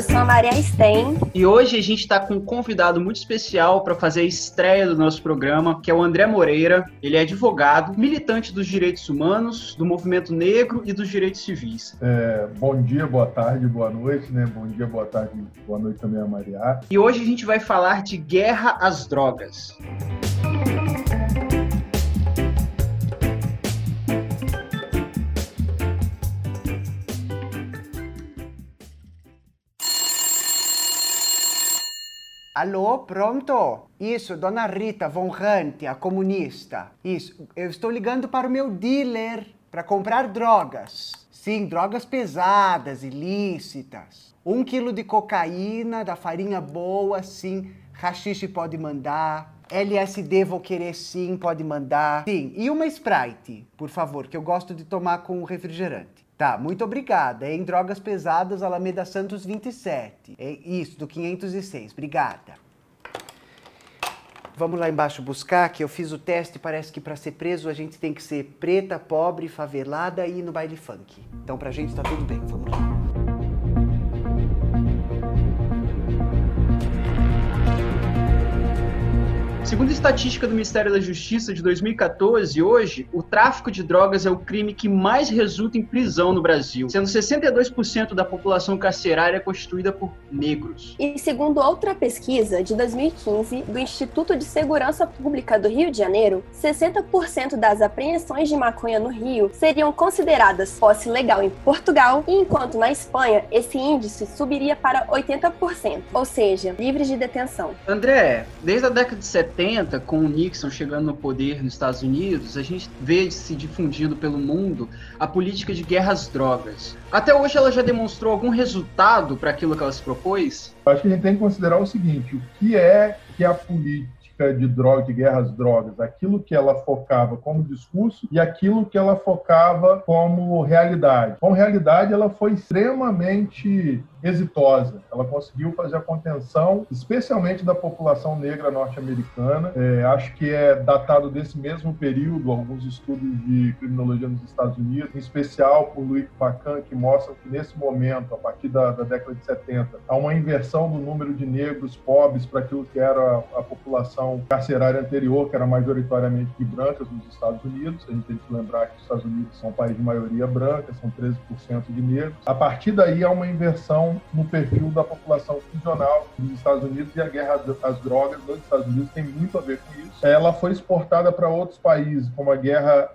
eu sou a Maria Stein. E hoje a gente está com um convidado muito especial para fazer a estreia do nosso programa, que é o André Moreira. Ele é advogado, militante dos direitos humanos, do movimento negro e dos direitos civis. É, bom dia, boa tarde, boa noite, né? Bom dia, boa tarde, boa noite também a Maria. E hoje a gente vai falar de guerra às drogas. Alô, pronto? Isso, Dona Rita Von Hunt, a comunista. Isso, eu estou ligando para o meu dealer para comprar drogas. Sim, drogas pesadas, ilícitas. Um quilo de cocaína, da farinha boa, sim. Rachixe pode mandar. LSD vou querer sim, pode mandar. Sim, e uma Sprite, por favor, que eu gosto de tomar com refrigerante. Tá, muito obrigada. Em Drogas Pesadas, Alameda Santos 27. É isso, do 506. Obrigada. Vamos lá embaixo buscar, que eu fiz o teste, parece que para ser preso a gente tem que ser preta, pobre, favelada e no baile funk. Então pra gente tá tudo bem, vamos lá. Segundo a estatística do Ministério da Justiça de 2014, hoje, o tráfico de drogas é o crime que mais resulta em prisão no Brasil, sendo 62% da população carcerária constituída por negros. E segundo outra pesquisa de 2015 do Instituto de Segurança Pública do Rio de Janeiro, 60% das apreensões de maconha no Rio seriam consideradas posse legal em Portugal, enquanto na Espanha esse índice subiria para 80%, ou seja, livres de detenção. André, desde a década de 70, com o Nixon chegando no poder nos Estados Unidos, a gente vê se difundindo pelo mundo a política de guerra às drogas. Até hoje ela já demonstrou algum resultado para aquilo que ela se propôs? Acho que a gente tem que considerar o seguinte: o que é que a política de droga, de guerra às drogas, aquilo que ela focava como discurso e aquilo que ela focava como realidade. Como realidade, ela foi extremamente exitosa. Ela conseguiu fazer a contenção, especialmente da população negra norte-americana. É, acho que é datado desse mesmo período alguns estudos de criminologia nos Estados Unidos, em especial por Louis Facan, que mostram que nesse momento, a partir da, da, década de 70, há uma inversão do número de negros pobres para aquilo que era a, a população carcerária anterior, que era majoritariamente de brancas nos Estados Unidos. A gente tem que lembrar que os Estados Unidos são um país de maioria branca, são 13% de negros. A partir daí há uma inversão no perfil da população funcional dos Estados Unidos e a guerra às drogas nos Estados Unidos tem muito a ver com isso. Ela foi exportada para outros países, como a guerra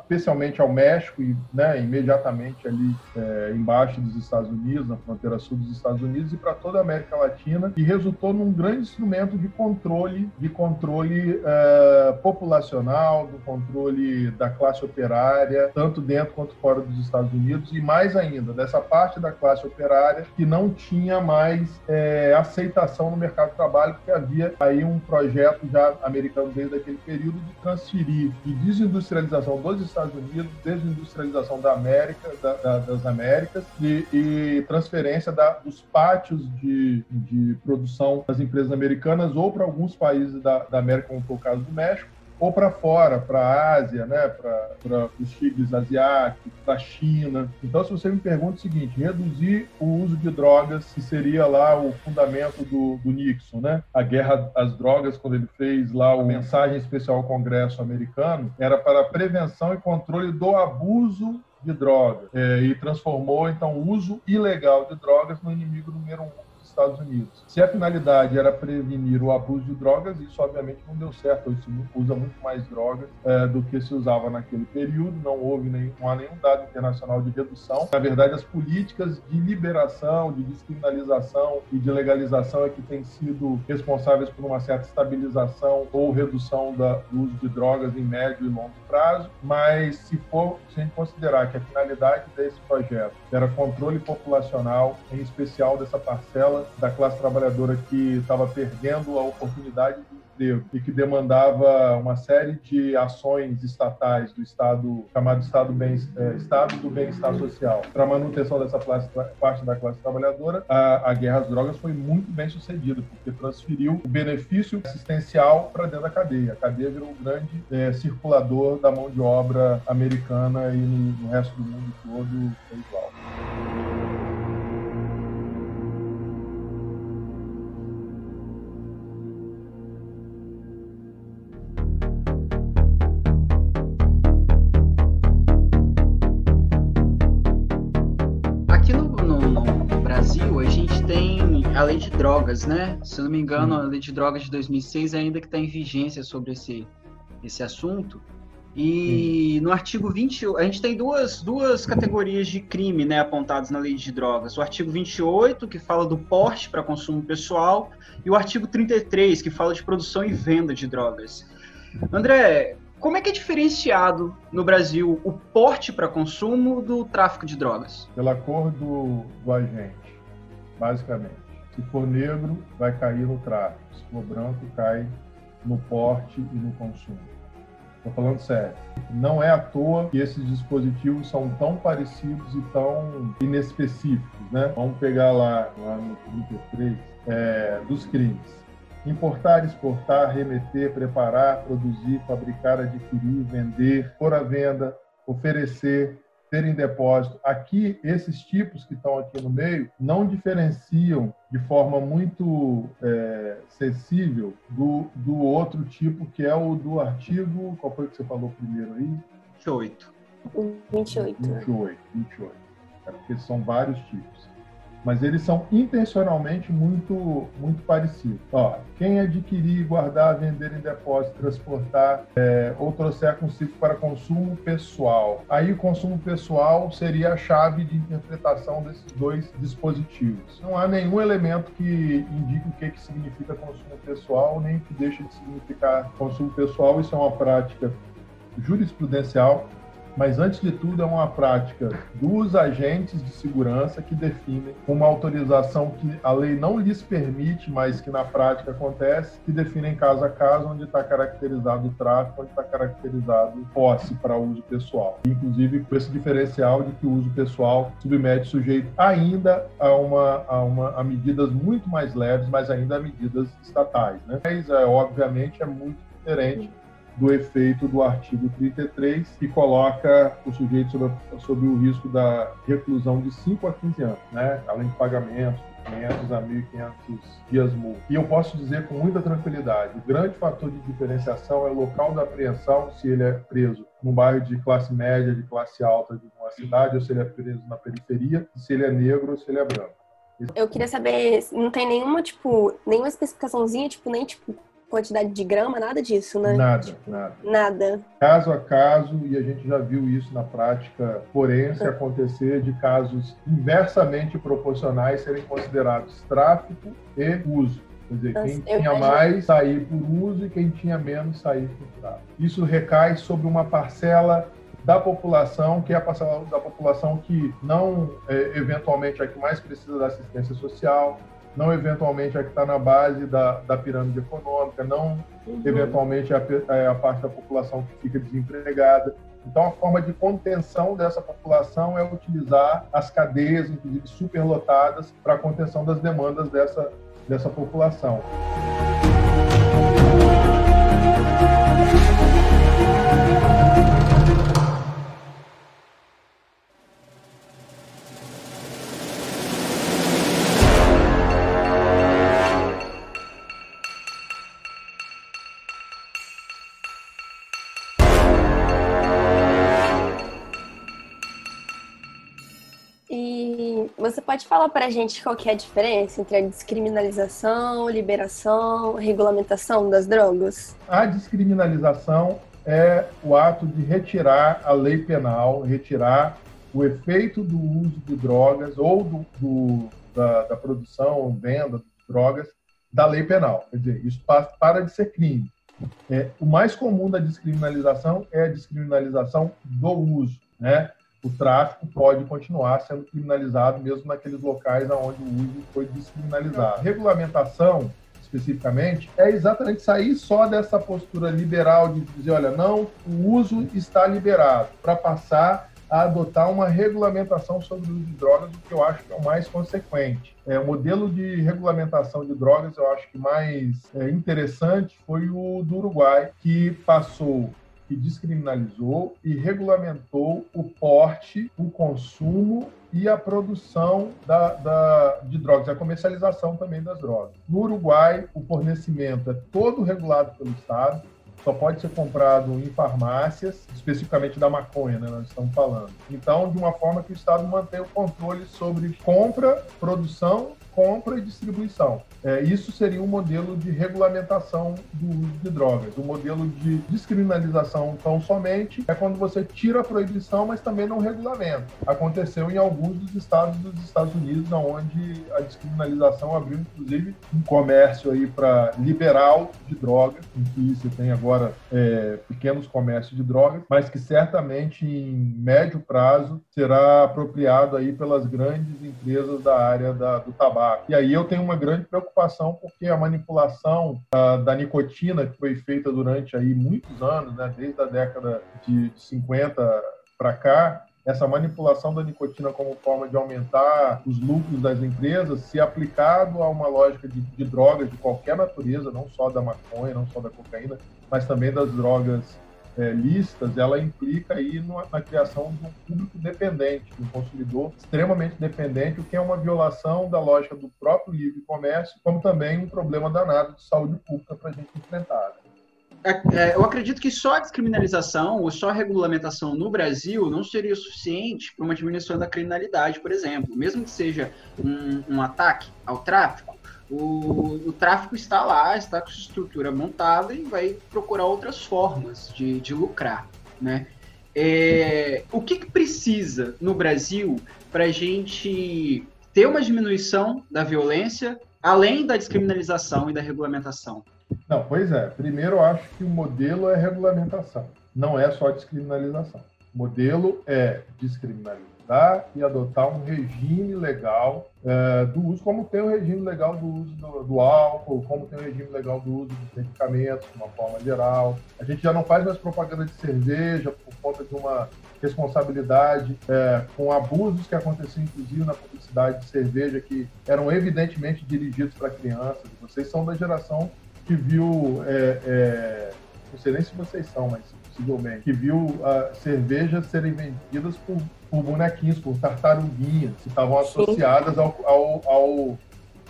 especialmente ao México e né, imediatamente ali é, embaixo dos Estados Unidos, na fronteira sul dos Estados Unidos e para toda a América Latina e resultou num grande instrumento de controle, de controle uh, populacional, do controle da classe operária, tanto dentro quanto fora dos Estados Unidos e mais ainda dessa parte da classe operária que não tinha mais é, aceitação no mercado de trabalho, porque havia aí um projeto já americano desde aquele período de transferir de desindustrialização dos Estados Unidos, desindustrialização da América, da, da, das Américas e, e transferência da, dos pátios de, de produção das empresas americanas ou para alguns países da, da América, como foi o caso do México, ou para fora, para a Ásia, né, para os tigres asiáticos, para a China. Então, se você me pergunta o seguinte, reduzir o uso de drogas, que seria lá o fundamento do, do Nixon, né? A guerra às drogas, quando ele fez lá o mensagem especial ao Congresso americano, era para a prevenção e controle do abuso de drogas é, e transformou então o uso ilegal de drogas no inimigo número um Estados Unidos. Se a finalidade era prevenir o abuso de drogas, isso obviamente não deu certo. Hoje se usa muito mais drogas é, do que se usava naquele período. Não houve nenhum, não há nenhum dado internacional de redução. Na verdade, as políticas de liberação, de descriminalização e de legalização é que têm sido responsáveis por uma certa estabilização ou redução da, do uso de drogas em médio e longo prazo. Mas se for, se a gente considerar que a finalidade desse projeto era controle populacional, em especial dessa parcela da classe trabalhadora que estava perdendo a oportunidade de emprego e que demandava uma série de ações estatais do Estado, chamado Estado, bem, é, Estado do Bem-Estar Social, para manutenção dessa classe, parte da classe trabalhadora, a, a guerra às drogas foi muito bem sucedida, porque transferiu o benefício assistencial para dentro da cadeia. A cadeia virou um grande é, circulador da mão de obra americana e no, no resto do mundo todo é igual. Drogas, né? Se eu não me engano, a lei de drogas de 2006 ainda que está em vigência sobre esse, esse assunto. E no artigo 20, a gente tem duas, duas categorias de crime né, apontadas na lei de drogas. O artigo 28, que fala do porte para consumo pessoal, e o artigo 33, que fala de produção e venda de drogas. André, como é que é diferenciado no Brasil o porte para consumo do tráfico de drogas? Pela cor do, do agente, basicamente. Se for negro, vai cair no tráfico. Se for branco, cai no porte e no consumo. Estou falando sério. Não é à toa que esses dispositivos são tão parecidos e tão inespecíficos, né? Vamos pegar lá, lá no 33, é, dos crimes. Importar, exportar, remeter, preparar, produzir, fabricar, adquirir, vender, pôr à venda, oferecer, ter em depósito. Aqui, esses tipos que estão aqui no meio não diferenciam de forma muito é, sensível do, do outro tipo, que é o do artigo. Qual foi que você falou primeiro aí? 28. 28. 28, 28. É porque são vários tipos mas eles são intencionalmente muito muito parecidos. Ó, quem adquirir, guardar, vender em depósito, transportar é, ou trouxer consigo para consumo pessoal. Aí o consumo pessoal seria a chave de interpretação desses dois dispositivos. Não há nenhum elemento que indique o que, que significa consumo pessoal, nem que deixe de significar consumo pessoal. Isso é uma prática jurisprudencial mas antes de tudo é uma prática dos agentes de segurança que definem uma autorização que a lei não lhes permite, mas que na prática acontece, que definem caso a caso onde está caracterizado o tráfico, onde está caracterizado posse para uso pessoal. Inclusive com esse diferencial de que o uso pessoal submete o sujeito ainda a uma, a uma a medidas muito mais leves, mas ainda a medidas estatais. Né? Mas, é, obviamente, é muito diferente do efeito do artigo 33, que coloca o sujeito sob, sob o risco da reclusão de 5 a 15 anos, né? além de pagamentos, 500 a 1.500 dias multa. E eu posso dizer com muita tranquilidade, o grande fator de diferenciação é o local da apreensão, se ele é preso num bairro de classe média, de classe alta de uma cidade, ou se ele é preso na periferia, se ele é negro ou se ele é branco. Eu queria saber, não tem nenhuma, tipo, nenhuma especificaçãozinha, tipo, nem, tipo, quantidade de grama, nada disso, né? Nada, nada. Nada. Caso a caso, e a gente já viu isso na prática forense é. acontecer de casos inversamente proporcionais serem considerados tráfico e uso. Quer dizer, quem tinha imagino. mais sair por uso e quem tinha menos sair por tráfico. Isso recai sobre uma parcela da população, que é a parcela da população que não, é, eventualmente, é a que mais precisa da assistência social, não eventualmente a que está na base da, da pirâmide econômica, não uhum. eventualmente a, é a parte da população que fica desempregada. Então, a forma de contenção dessa população é utilizar as cadeias, inclusive superlotadas, para a contenção das demandas dessa, dessa população. Você pode falar para a gente qual que é a diferença entre a descriminalização, liberação, regulamentação das drogas? A descriminalização é o ato de retirar a lei penal, retirar o efeito do uso de drogas ou do, do da, da, produção, venda de drogas da lei penal. Quer dizer, isso para de ser crime. É, o mais comum da descriminalização é a descriminalização do uso, né? O tráfico pode continuar sendo criminalizado mesmo naqueles locais onde o uso foi descriminalizado. Regulamentação especificamente, é exatamente sair só dessa postura liberal de dizer, olha, não, o uso está liberado, para passar a adotar uma regulamentação sobre o uso de drogas, o que eu acho que é o mais consequente. É, o modelo de regulamentação de drogas, eu acho que mais é, interessante foi o do Uruguai, que passou que descriminalizou e regulamentou o porte, o consumo e a produção da, da, de drogas, a comercialização também das drogas. No Uruguai, o fornecimento é todo regulado pelo Estado, só pode ser comprado em farmácias, especificamente da maconha, né, nós estamos falando. Então, de uma forma que o Estado mantém o controle sobre compra, produção compra e distribuição. É, isso seria um modelo de regulamentação do uso de drogas. O modelo de descriminalização, tão somente, é quando você tira a proibição, mas também não regulamenta. Aconteceu em alguns dos estados dos Estados Unidos, onde a descriminalização abriu, inclusive, um comércio aí para liberal de drogas, em que você tem agora é, pequenos comércios de drogas, mas que certamente em médio prazo será apropriado aí pelas grandes empresas da área da, do tabaco. E aí eu tenho uma grande preocupação porque a manipulação da, da nicotina que foi feita durante aí muitos anos, né, desde a década de 50 para cá, essa manipulação da nicotina como forma de aumentar os lucros das empresas, se aplicado a uma lógica de, de drogas de qualquer natureza, não só da maconha, não só da cocaína, mas também das drogas é, listas, ela implica aí na, na, criação de um público dependente, de um consumidor extremamente dependente, o que é uma violação da lógica do próprio livre comércio, como também um problema danado de saúde pública para a gente enfrentar. É, é, eu acredito que só a descriminalização ou só a regulamentação no Brasil não seria suficiente para uma diminuição da criminalidade, por exemplo. Mesmo que seja um, um ataque ao tráfico, o, o tráfico está lá, está com sua estrutura montada e vai procurar outras formas de, de lucrar, né? É, o que, que precisa no Brasil para a gente ter uma diminuição da violência, além da descriminalização e da regulamentação? Não, pois é. Primeiro, eu acho que o modelo é regulamentação, não é só descriminalização. O modelo é descriminalização e adotar um regime legal é, do uso, como tem o regime legal do uso do, do, álcool, como tem o regime legal do uso dos medicamentos, de uma forma geral. A gente já não faz mais propaganda de cerveja por conta de uma responsabilidade é, com abusos que aconteciam, inclusive, na publicidade de cerveja, que eram evidentemente dirigidos para crianças. Vocês são da geração que viu, é não sei nem se vocês são, mas possivelmente, que viu uh, cervejas serem vendidas por por bonequinhos, por tartaruguinhas, que estavam associadas ao, ao, ao,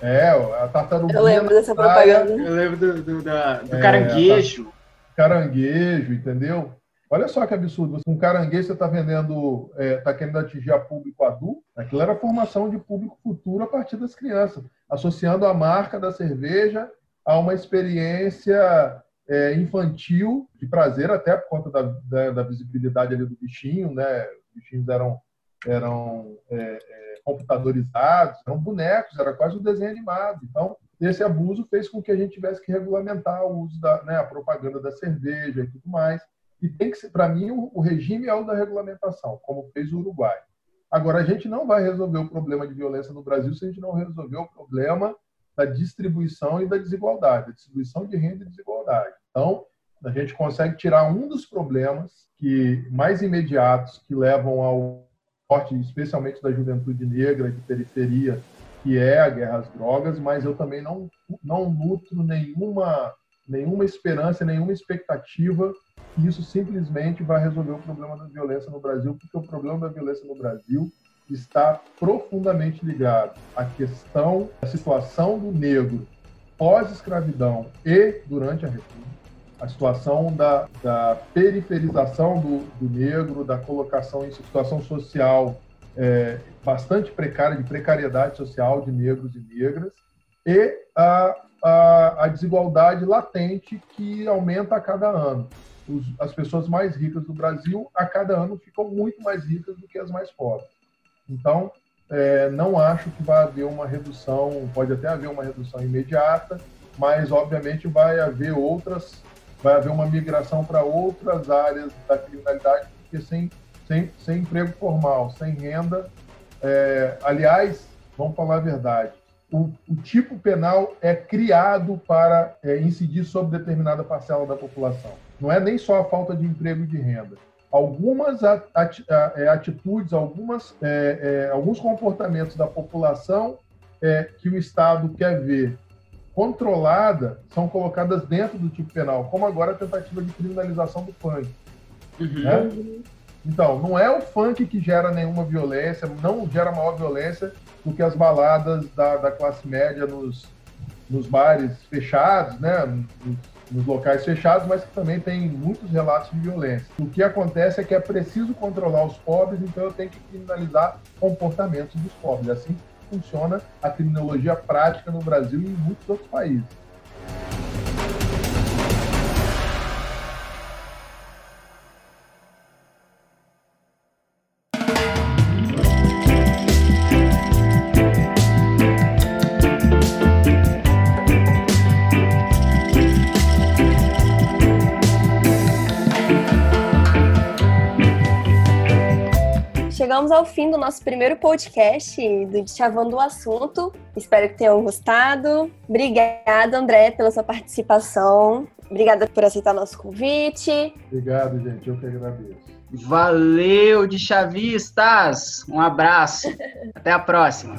É, a tartaruguinha. Eu lembro dessa propaganda. Eu lembro do, do, da, do é, caranguejo. Caranguejo, entendeu? Olha só que absurdo. Um caranguejo você está vendendo, está é, tá querendo atingir a público adulto. Aquilo era formação de público futuro a partir das crianças, associando a marca da cerveja a uma experiência é, infantil, de prazer, até por conta da, da, da visibilidade ali do bichinho, né? bichinhos eram, eram é, é, computadorizados, eram bonecos, era quase um desenho animado. Então, esse abuso fez com que a gente tivesse que regulamentar o uso da né, a propaganda da cerveja e tudo mais. E tem que ser, para mim, o, o regime é o da regulamentação, como fez o Uruguai. Agora, a gente não vai resolver o problema de violência no Brasil se a gente não resolver o problema da distribuição e da desigualdade, da distribuição de renda e desigualdade. Então, a gente consegue tirar um dos problemas que mais imediatos que levam ao corte, especialmente da juventude negra de periferia, que é a guerra às drogas, mas eu também não não nutro nenhuma nenhuma esperança, nenhuma expectativa que isso simplesmente vai resolver o problema da violência no Brasil, porque o problema da violência no Brasil está profundamente ligado à questão da situação do negro pós-escravidão e durante a República a situação da, da periferização do, do, negro, da colocação em situação social é, bastante precária, de precariedade social de negros e negras, e a, a, a desigualdade latente que aumenta a cada ano. Os, as pessoas mais ricas do Brasil, a cada ano, ficam muito mais ricas do que as mais pobres. Então, é, não acho que vai haver uma redução, pode até haver uma redução imediata, mas obviamente vai haver outras vai haver uma migração para outras áreas da criminalidade, porque sem sem, sem emprego formal, sem renda. É, aliás, vamos falar a verdade, o, o, tipo penal é criado para é, incidir sobre determinada parcela da população. Não é nem só a falta de emprego e de renda. Algumas é, atitudes, algumas, é, é, alguns comportamentos da população é, que o Estado quer ver controlada são colocadas dentro do tipo penal, como agora a tentativa de criminalização do funk. Uhum. Né? Então, não é o funk que gera nenhuma violência, não gera maior violência do que as baladas da, da classe média nos, nos bares fechados, né? Nos, nos, locais fechados, mas que também tem muitos relatos de violência. O que acontece é que é preciso controlar os pobres, então eu tenho que criminalizar comportamentos dos pobres. Assim funciona a criminologia prática no Brasil e em muitos outros países. Chegamos ao fim do nosso primeiro podcast do Chavando o Assunto. Espero que tenham gostado. Obrigada, André, pela sua participação. Obrigada por aceitar nosso convite. Obrigado, gente. Eu que agradeço. Valeu, de chavistas! Um abraço. Até a próxima.